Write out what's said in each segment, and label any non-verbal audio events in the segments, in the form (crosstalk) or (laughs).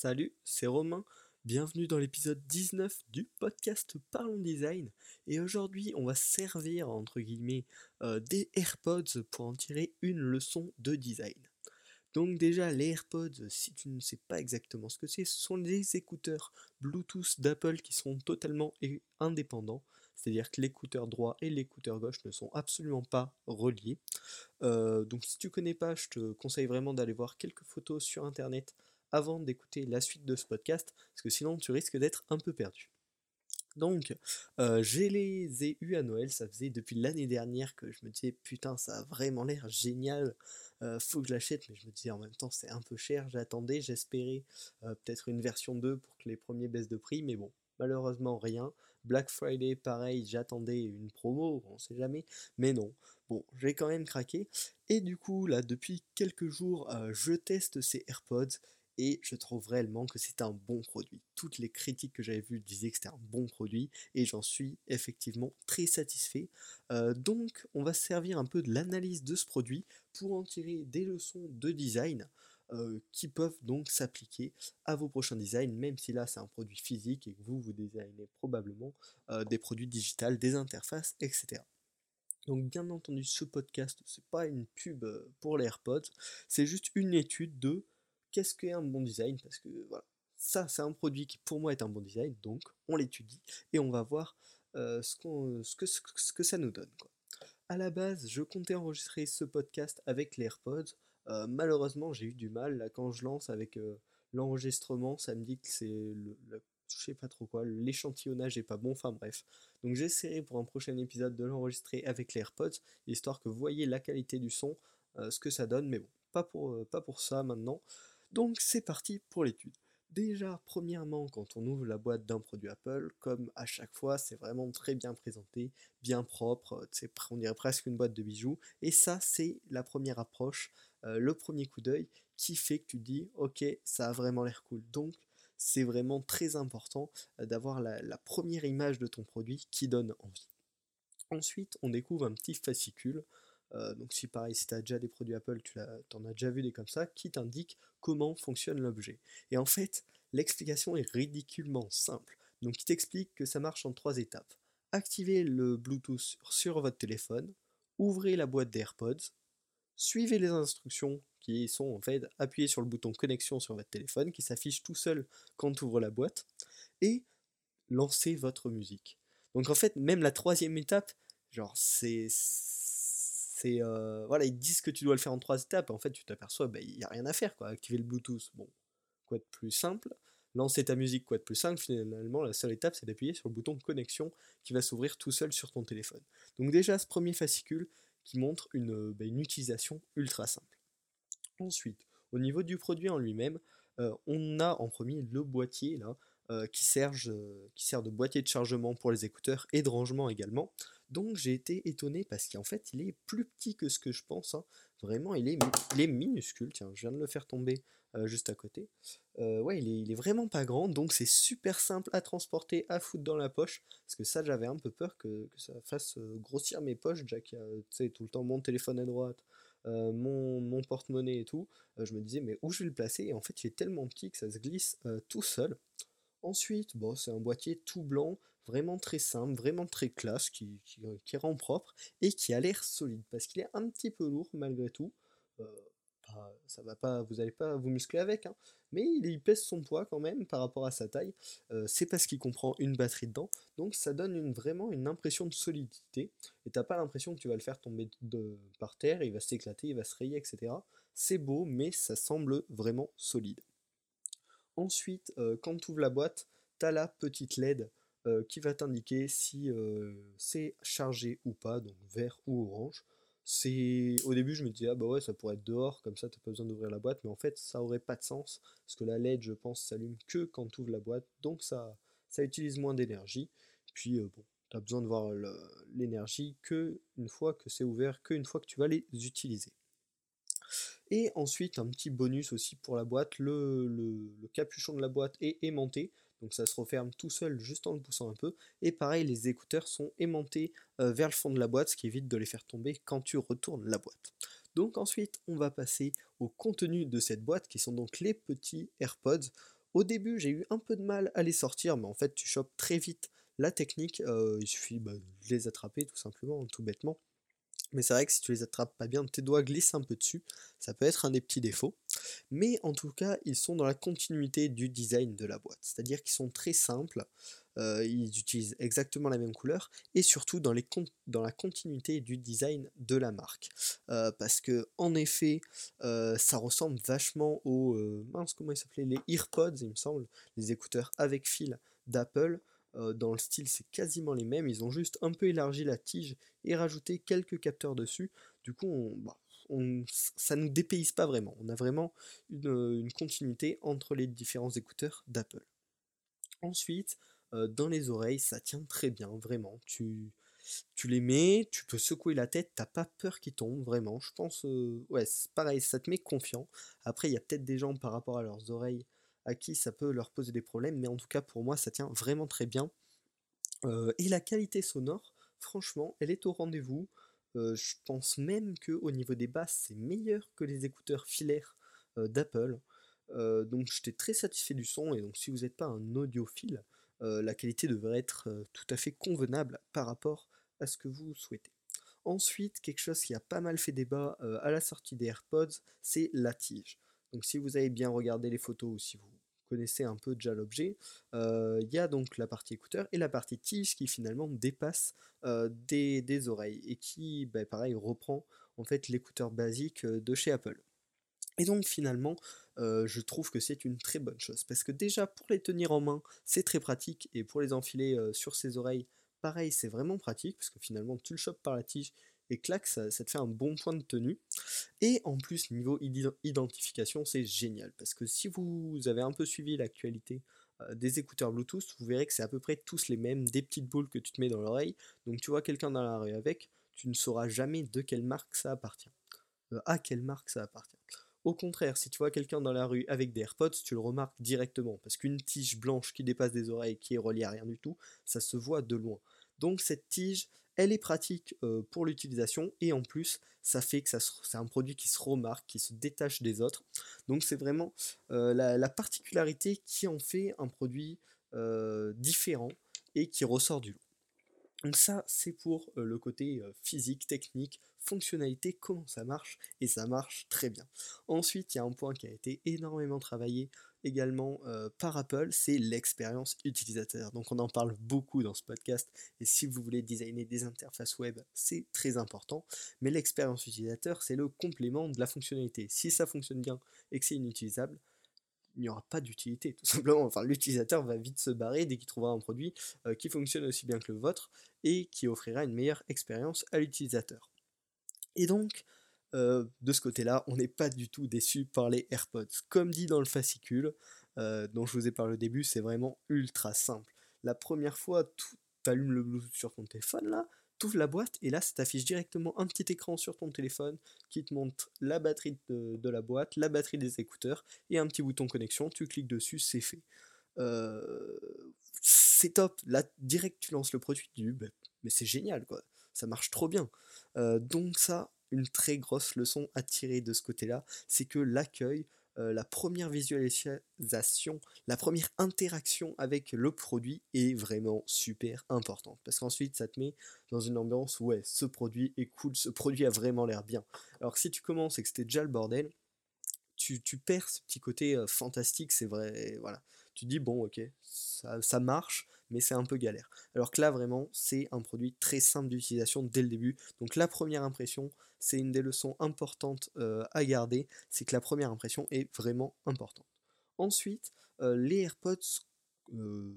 Salut, c'est Romain. Bienvenue dans l'épisode 19 du podcast Parlons Design. Et aujourd'hui, on va servir, entre guillemets, euh, des AirPods pour en tirer une leçon de design. Donc déjà, les AirPods, si tu ne sais pas exactement ce que c'est, ce sont des écouteurs Bluetooth d'Apple qui sont totalement indépendants. C'est-à-dire que l'écouteur droit et l'écouteur gauche ne sont absolument pas reliés. Euh, donc si tu connais pas, je te conseille vraiment d'aller voir quelques photos sur internet avant d'écouter la suite de ce podcast, parce que sinon tu risques d'être un peu perdu. Donc, euh, je les ai eus à Noël, ça faisait depuis l'année dernière que je me disais putain ça a vraiment l'air génial, euh, faut que je l'achète, mais je me disais en même temps c'est un peu cher, j'attendais, j'espérais euh, peut-être une version 2 pour que les premiers baissent de prix, mais bon, malheureusement rien. Black Friday pareil, j'attendais une promo, on sait jamais, mais non. Bon, j'ai quand même craqué, et du coup là depuis quelques jours je teste ces AirPods, et je trouve réellement que c'est un bon produit. Toutes les critiques que j'avais vues disaient que c'était un bon produit et j'en suis effectivement très satisfait. Euh, donc on va servir un peu de l'analyse de ce produit pour en tirer des leçons de design euh, qui peuvent donc s'appliquer à vos prochains designs, même si là c'est un produit physique et que vous vous designez probablement euh, des produits digitales, des interfaces, etc. Donc bien entendu ce podcast c'est pas une pub pour les AirPods, c'est juste une étude de qu'est-ce qu'est un bon design? Parce que voilà, ça c'est un produit qui pour moi est un bon design, donc on l'étudie et on va voir euh, ce, ce, que, ce, que, ça nous donne. Quoi. À la base, je comptais enregistrer ce podcast avec les AirPods. Euh, malheureusement, j'ai eu du mal. Là, quand je lance avec euh, l'enregistrement, ça me dit que c'est le, je sais pas trop quoi, l'échantillonnage est pas bon, enfin bref. Donc j'essaierai pour un prochain épisode de l'enregistrer avec les AirPods, histoire que vous voyez la qualité du son, ce que ça donne, mais bon, pas pour, pas pour ça maintenant. Donc c'est parti pour l'étude. Déjà, premièrement, quand on ouvre la boîte d'un produit Apple, comme à chaque fois, c'est vraiment très bien présenté, bien propre, on dirait presque une boîte de bijoux. Et ça, c'est la première approche, euh, le premier coup d'œil qui fait que tu dis, ok, ça a vraiment l'air cool. Donc, c'est vraiment très important euh, d'avoir la première image de ton produit qui donne envie. Ensuite, on découvre un petit fascicule euh, donc si pareil, si tu as déjà des produits Apple, tu en as déjà vu des comme ça, qui t'indiquent comment fonctionne l'objet. Et en fait, l'explication est ridiculement simple. Donc il t'explique que ça marche en trois étapes. Activez le Bluetooth sur votre téléphone, ouvrez la boîte d'AirPods, suivez les instructions qui sont en fait appuyez sur le bouton connexion sur votre téléphone qui s'affiche tout seul quand tu ouvres la boîte et lancez votre musique. Donc en fait, même la troisième étape, genre c'est euh, voilà, ils disent que tu dois le faire en trois étapes. En fait, tu t'aperçois, bah, il n'y a rien à faire. Quoi. Activer le Bluetooth, bon, quoi de plus simple. Lancer ta musique, quoi de plus simple. Finalement, la seule étape, c'est d'appuyer sur le bouton connexion qui va s'ouvrir tout seul sur ton téléphone. Donc déjà, ce premier fascicule qui montre une, bah, une utilisation ultra simple. Ensuite, au niveau du produit en lui-même, euh, on a en premier le boîtier là, euh, qui, sert, qui sert de boîtier de chargement pour les écouteurs et de rangement également. Donc j'ai été étonné parce qu'en fait il est plus petit que ce que je pense. Hein. Vraiment il est, minuscule. Tiens, je viens de le faire tomber euh, juste à côté. Euh, ouais, il est, vraiment pas grand. Donc c'est super simple à transporter, à foutre dans la poche. Parce que ça j'avais un peu peur que, ça fasse euh, grossir mes poches. Déjà qu'il y a tout le temps mon téléphone à droite. mon, mon porte-monnaie et tout, je me disais mais où je vais le placer? Et en fait il est tellement petit que ça se glisse tout seul. Ensuite, bon, c'est un boîtier tout blanc, vraiment très simple, vraiment très classe, qui, qui, rend propre et qui a l'air solide parce qu'il est un petit peu lourd malgré tout. Euh, ça va pas, vous n'allez pas vous muscler avec, hein, mais il, pèse son poids quand même par rapport à sa taille. Euh, c'est parce qu'il comprend une batterie dedans, donc ça donne vraiment une impression de solidité. Et t'as pas l'impression que tu vas le faire tomber par terre, il va s'éclater, il va se rayer, etc. C'est beau, mais ça semble vraiment solide. Ensuite, euh, quand tu ouvres la boîte, tu as la petite LED euh, qui va t'indiquer si euh, c'est chargé ou pas, donc vert ou orange. Au début je me disais ah bah ouais ça pourrait être dehors comme ça t'as pas besoin d'ouvrir la boîte. Mais en fait ça aurait pas de sens parce que la LED je pense s'allume que quand tu ouvres la boîte. Donc ça ça utilise moins d'énergie. Puis bon t'as besoin de voir l'énergie que une fois que c'est ouvert que une fois que tu vas les utiliser. Et ensuite, un petit bonus aussi pour la boîte, le, capuchon de la boîte est aimanté, donc ça se referme tout seul juste en le poussant un peu. Et pareil, les écouteurs sont aimantés euh, vers le fond de la boîte, ce qui évite de les faire tomber quand tu retournes la boîte. Donc ensuite, on va passer au contenu de cette boîte, qui sont donc les petits AirPods. Au début, j'ai eu un peu de mal à les sortir, mais en fait, tu chopes très vite la technique. il suffit bah, de les attraper tout simplement, tout bêtement. Mais c'est vrai que si tu les attrapes pas bien, tes doigts glissent un peu dessus. Ça peut être un des petits défauts. Mais en tout cas, ils sont dans la continuité du design de la boîte. C'est-à-dire qu'ils sont très simples. Euh, ils utilisent exactement la même couleur. Et surtout dans, la continuité du design de la marque. Euh, parce que en effet, euh, ça ressemble vachement aux... mince, comment ils s'appelaient? Les EarPods, il me semble. Les écouteurs avec fil d'Apple. Euh, dans le style, c'est quasiment les mêmes. Ils ont juste un peu élargi la tige et rajouté quelques capteurs dessus. Du coup, bah, ça ne nous dépayse pas vraiment. On a vraiment une, continuité entre les différents écouteurs d'Apple. Ensuite, euh, dans les oreilles, ça tient très bien, vraiment. Tu, les mets, tu peux secouer la tête, t'as pas peur qu'ils tombent, vraiment. Je pense, euh, ouais, pareil, ça te met confiant. Après, il y a peut-être des gens par rapport à leurs oreilles à qui ça peut leur poser des problèmes, mais en tout cas pour moi ça tient vraiment très bien. Euh, et la qualité sonore, franchement, elle est au rendez-vous. Euh, je pense même que au niveau des basses, c'est meilleur que les écouteurs filaires euh, d'Apple. donc j'étais très satisfait du son, et donc si vous n'êtes pas un audiophile, la qualité devrait être tout à fait convenable par rapport à ce que vous souhaitez. Ensuite, quelque chose qui a pas mal fait débat à la sortie des AirPods, c'est la tige. Donc si vous avez bien regardé les photos ou si vous connaissez un peu déjà l'objet, euh, il y a donc la partie écouteur et la partie tige qui finalement dépasse euh, des, oreilles et qui, bah, pareil, reprend en fait l'écouteur basique euh, de chez Apple. Et donc finalement, je trouve que c'est une très bonne chose parce que déjà pour les tenir en main, c'est très pratique et pour les enfiler sur ses oreilles, pareil, c'est vraiment pratique parce que finalement tu le chopes par la tige et clac, ça, te fait un bon point de tenue. Et en plus, niveau identification, c'est génial, parce que si vous avez un peu suivi l'actualité euh, des écouteurs Bluetooth, vous verrez que c'est à peu près tous les mêmes, des petites boules que tu te mets dans l'oreille, donc tu vois quelqu'un dans la rue avec, tu ne sauras jamais de quelle marque ça appartient. Euh, à quelle marque ça appartient. Au contraire, si tu vois quelqu'un dans la rue avec des AirPods, tu le remarques directement, parce qu'une tige blanche qui dépasse des oreilles, qui est reliée à rien du tout, ça se voit de loin. Donc cette tige, elle est pratique pour l'utilisation et en plus ça fait que c'est un produit qui se remarque, qui se détache des autres. Donc c'est vraiment la, particularité qui en fait un produit différent et qui ressort du lot. Donc ça c'est pour le côté physique, technique, fonctionnalité, comment ça marche, et ça marche très bien. Ensuite, il y a un point qui a été énormément travaillé également par Apple, c'est l'expérience utilisateur. Donc on en parle beaucoup dans ce podcast, et si vous voulez designer des interfaces web, c'est très important, mais l'expérience utilisateur, c'est le complément de la fonctionnalité. Si ça fonctionne bien et que c'est inutilisable, il n'y aura pas d'utilité, tout simplement. Enfin, l'utilisateur va vite se barrer dès qu'il trouvera un produit euh, qui fonctionne aussi bien que le vôtre et qui offrira une meilleure expérience à l'utilisateur. Et donc, euh, de ce côté-là, on n'est pas du tout déçu par les AirPods. Comme dit dans le fascicule, euh, dont je vous ai parlé au début, c'est vraiment ultra simple. La première fois, tu allumes le Bluetooth sur ton téléphone, là, tu ouvres la boîte, et là, ça t'affiche directement un petit écran sur ton téléphone qui te montre la batterie de, la boîte, la batterie des écouteurs, et un petit bouton connexion, tu cliques dessus, c'est fait. Euh, c'est top, là, direct, tu lances le produit, tu dis, bah, mais c'est génial, quoi, ça marche trop bien. donc ça, une très grosse leçon à tirer de ce côté-là, c'est que l'accueil, euh, la première visualisation, la première interaction avec le produit est vraiment super importante. Parce qu'ensuite, ça te met dans une ambiance, ouais, ce produit est cool, ce produit a vraiment l'air bien. Alors que si tu commences et que c'était déjà le bordel, tu, perds ce petit côté euh, fantastique, c'est vrai, voilà. Tu dis, bon, ok, ça marche, mais c'est un peu galère. Alors que là, vraiment, c'est un produit très simple d'utilisation dès le début. Donc la première impression, c'est une des leçons importantes euh, à garder, c'est que la première impression est vraiment importante. Ensuite, euh, les AirPods euh,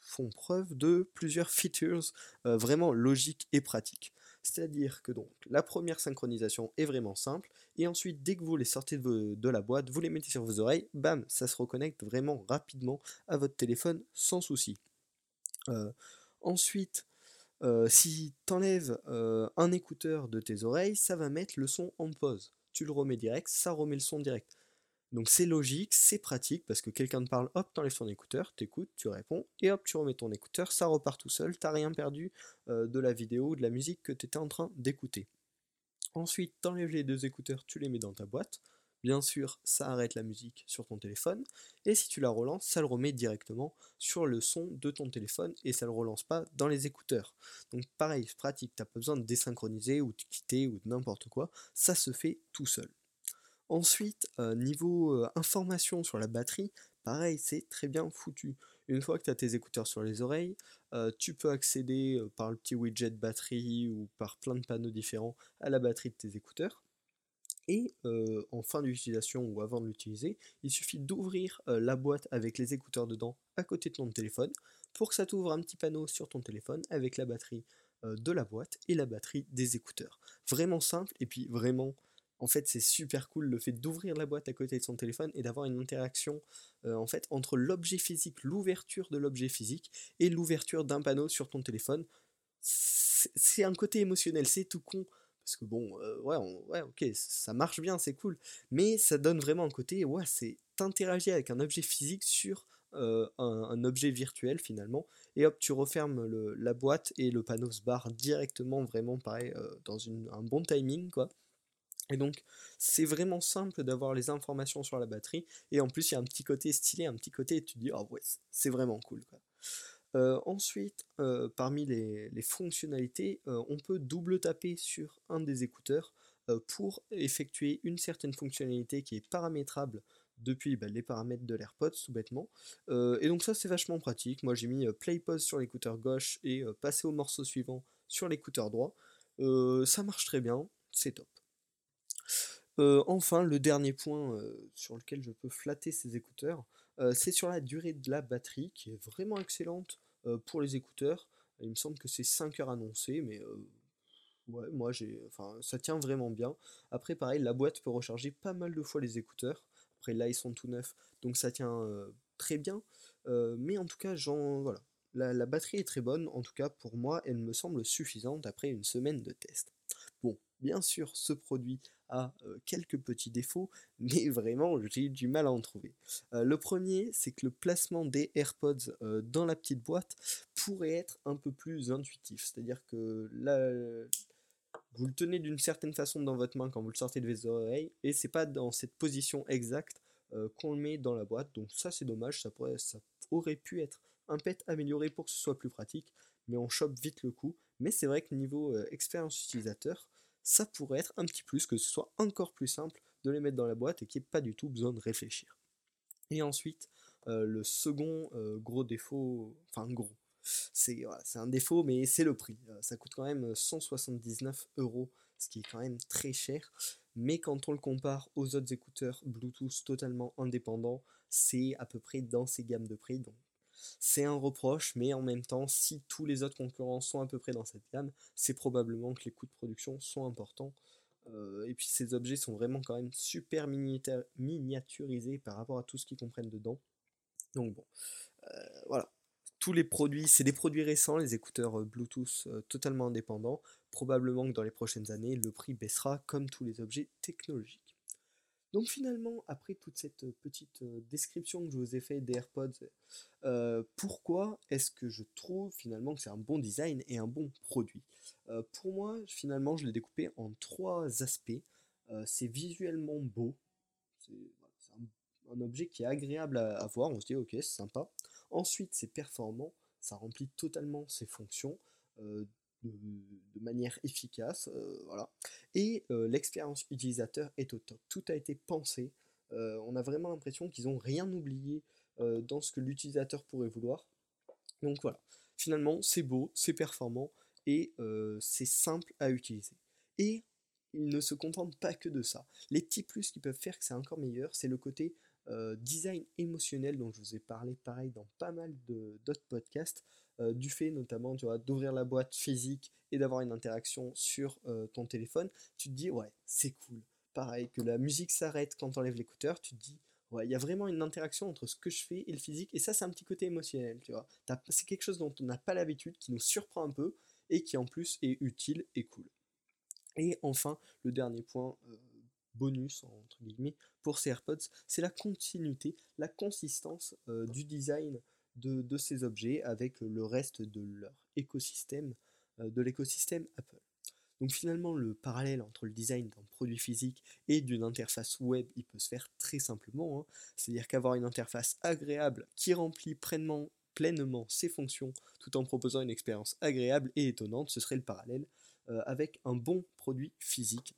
font preuve de plusieurs (laughs) features vraiment logiques et pratiques. C'est-à-dire que donc la première synchronisation est vraiment simple, et ensuite dès que vous les sortez de, de, la boîte, vous les mettez sur vos oreilles, bam, ça se reconnecte vraiment rapidement à votre téléphone sans souci. Ensuite, euh, si tu enlèves euh, un écouteur de tes oreilles, ça va mettre le son en pause. Tu le remets direct, ça remet le son direct. Donc c'est logique, c'est pratique, parce que quelqu'un te parle, hop, t'enlèves ton écouteur, t'écoutes, tu réponds, et hop, tu remets ton écouteur, ça repart tout seul, t'as rien perdu euh, de la vidéo ou de la musique que tu étais en train d'écouter. Ensuite, t'enlèves les deux écouteurs, tu les mets dans ta boîte, bien sûr, ça arrête la musique sur ton téléphone, et si tu la relances, ça le remet directement sur le son de ton téléphone, et ça le relance pas dans les écouteurs. Donc pareil, c'est pratique, t'as pas besoin de désynchroniser ou de quitter ou de n'importe quoi, ça se fait tout seul. Ensuite, euh, niveau euh, information sur la batterie, pareil, c'est très bien foutu. Une fois que tu as tes écouteurs sur les oreilles, euh, tu peux accéder par le petit widget batterie ou par plein de panneaux différents à la batterie de tes écouteurs. Et en fin d'utilisation ou avant de l'utiliser, il suffit d'ouvrir la boîte avec les écouteurs dedans à côté de ton téléphone pour que ça t'ouvre un petit panneau sur ton téléphone avec la batterie de la boîte et la batterie des écouteurs. Vraiment simple et puis vraiment en fait, c'est super cool le fait d'ouvrir la boîte à côté de son téléphone et d'avoir une interaction en fait entre l'objet physique, l'ouverture de l'objet physique et l'ouverture d'un panneau sur ton téléphone. C'est un côté émotionnel, c'est tout con parce que bon, euh, ouais, ouais, ok, ça marche bien, c'est cool. Mais ça donne vraiment un côté, ouais, c'est t'interagir avec un objet physique sur euh, un, objet virtuel finalement. Et hop, tu refermes la boîte et le panneau se barre directement, vraiment pareil, euh, dans un bon timing, quoi. Et donc, c'est vraiment simple d'avoir les informations sur la batterie. Et en plus, il y a un petit côté stylé, un petit côté, et tu te dis, oh ouais, c'est vraiment cool, quoi. Ensuite, parmi les, fonctionnalités, on peut double taper sur un des écouteurs pour effectuer une certaine fonctionnalité qui est paramétrable depuis bah, les paramètres de l'AirPods tout bêtement. et donc ça c'est vachement pratique. Moi j'ai mis play pause sur l'écouteur gauche et passer au morceau suivant sur l'écouteur droit. ça marche très bien, c'est top. enfin, le dernier point sur lequel je peux flatter ces écouteurs, c'est sur la durée de la batterie qui est vraiment excellente. Euh, pour les écouteurs. Il me semble que c'est 5 heures annoncées, mais euh, ouais, moi j'ai. Enfin, ça tient vraiment bien. Après, pareil, la boîte peut recharger pas mal de fois les écouteurs. Après, là, ils sont tout neufs, donc ça tient euh, très bien. mais en tout cas, j'en. Voilà. La, la, batterie est très bonne, en tout cas pour moi, elle me semble suffisante après une semaine de test. Bien sûr, ce produit a quelques petits défauts, (laughs) mais vraiment j'ai du mal à en trouver. le premier, c'est que le placement des AirPods dans la petite boîte pourrait être un peu plus intuitif. C'est-à-dire que là, vous le tenez d'une certaine façon dans votre main quand vous le sortez de vos oreilles, et c'est pas dans cette position exacte qu'on le met dans la boîte. Donc ça c'est dommage, ça aurait pu être un pet amélioré pour que ce soit plus pratique, mais on chope vite le coup. Mais c'est vrai que niveau expérience utilisateur, ça pourrait être un petit plus, que ce soit encore plus simple de les mettre dans la boîte et qu'il n'y ait pas du tout besoin de réfléchir. Et ensuite, euh, le second euh, gros défaut, enfin gros, c'est un défaut, mais c'est le prix. Euh, ça coûte quand même 179 euros, ce qui est quand même très cher. Mais quand on le compare aux autres écouteurs Bluetooth totalement indépendants, c'est à peu près dans ces gammes de prix. C'est un reproche, mais en même temps, si tous les autres concurrents sont à peu près dans cette gamme, c'est probablement que les coûts de production sont importants. Euh, et puis ces objets sont vraiment quand même super miniaturisés par rapport à tout ce qu'ils comprennent dedans. Donc bon, euh, voilà. Tous les produits, c'est des produits récents, les écouteurs euh, Bluetooth totalement indépendants. Probablement que dans les prochaines années, le prix baissera comme tous les objets technologiques. Donc finalement, après toute cette petite description que je vous ai fait des AirPods, pourquoi est-ce que je trouve finalement que c'est un bon design et un bon produit? Pour moi, finalement, je l'ai découpé en trois aspects. c'est visuellement beau, c'est un, objet qui est agréable à, voir, on se dit ok, c'est sympa. Ensuite, c'est performant, ça remplit totalement ses fonctions de, manière efficace. Euh, voilà. Et euh, l'expérience utilisateur est au top. Tout a été pensé. Euh, on a vraiment l'impression qu'ils n'ont rien oublié dans ce que l'utilisateur pourrait vouloir. Donc voilà. Finalement, c'est beau, c'est performant et c'est simple à utiliser. Et ils ne se contentent pas que de ça. Les petits plus qui peuvent faire que c'est encore meilleur, c'est le côté design émotionnel dont je vous ai parlé pareil dans pas mal d'autres podcasts. Euh, du fait notamment tu vois, d'ouvrir la boîte physique et d'avoir une interaction sur euh, ton téléphone, tu te dis ouais c'est cool. Pareil que la musique s'arrête quand tu enlèves l'écouteur, tu te dis ouais il y a vraiment une interaction entre ce que je fais et le physique et ça c'est un petit côté émotionnel tu vois. C'est quelque chose dont on n'a pas l'habitude, qui nous surprend un peu et qui en plus est utile et cool. Et enfin le dernier point. Euh, bonus entre guillemets pour ces AirPods, c'est la continuité, la consistance du design de, ces objets avec le reste de leur écosystème, euh, de l'écosystème Apple. Donc finalement, le parallèle entre le design d'un produit physique et d'une interface web, il peut se faire très simplement. Hein. C'est-à-dire qu'avoir une interface agréable qui remplit pleinement, ses fonctions tout en proposant une expérience agréable et étonnante, ce serait le parallèle euh, avec un bon produit physique.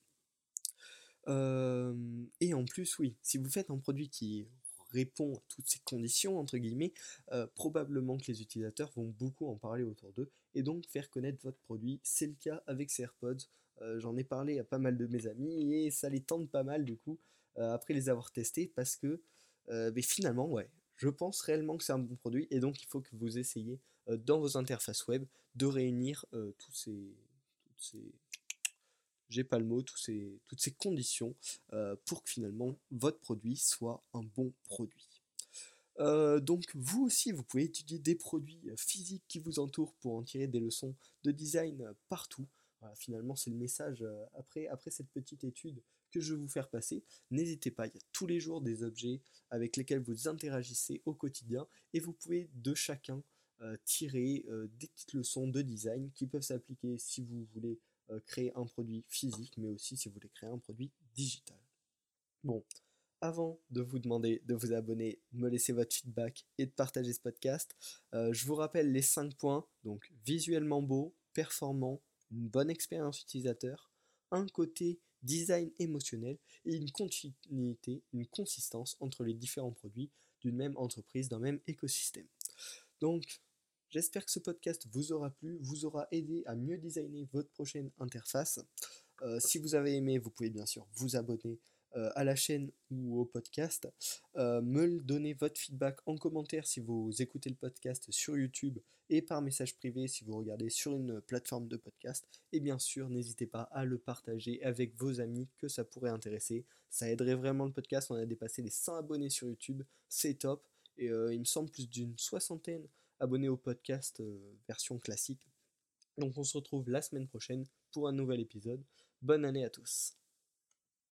Euh, et en plus, oui, si vous faites un produit qui répond à toutes ces conditions, entre guillemets, euh, probablement que les utilisateurs vont beaucoup en parler autour d'eux et donc faire connaître votre produit. C'est le cas avec ces AirPods. Euh, j'en ai parlé à pas mal de mes amis et ça les tente pas mal du coup euh, après les avoir testés parce que mais finalement, ouais, je pense réellement que c'est un bon produit et donc il faut que vous essayiez dans vos interfaces web de réunir tous ces, j'ai pas le mot, ces, toutes ces conditions euh, pour que finalement votre produit soit un bon produit. Euh, donc vous aussi, vous pouvez étudier des produits euh, physiques qui vous entourent pour en tirer des leçons de design partout. finalement, c'est le message après, après cette petite étude que je vais vous faire passer. N'hésitez pas, il y a tous les jours des objets avec lesquels vous interagissez au quotidien et vous pouvez de chacun tirer des petites leçons de design qui peuvent s'appliquer si vous voulez euh, créer un produit physique, mais aussi si vous voulez créer un produit digital. Bon, avant de vous demander de vous abonner, de me laisser votre feedback et de partager ce podcast, euh, je vous rappelle les 5 points. Donc visuellement beau, performant, une bonne expérience utilisateur, un côté design émotionnel et une continuité, une consistance entre les différents produits d'une même entreprise, d'un même écosystème. Donc J'espère que ce podcast vous aura plu, vous aura aidé à mieux designer votre prochaine interface. Euh, si vous avez aimé, vous pouvez bien sûr vous abonner euh, à la chaîne ou au podcast. Euh, me donner votre feedback en commentaire si vous écoutez le podcast sur YouTube et par message privé si vous regardez sur une plateforme de podcast. Et bien sûr, n'hésitez pas à le partager avec vos amis que ça pourrait intéresser. Ça aiderait vraiment le podcast. On a dépassé les 100 abonnés sur YouTube. C'est top. Et il me semble plus d'une soixantaine abonnez au podcast euh, version classique. Donc on se retrouve la semaine prochaine pour un nouvel épisode. Bonne année à tous.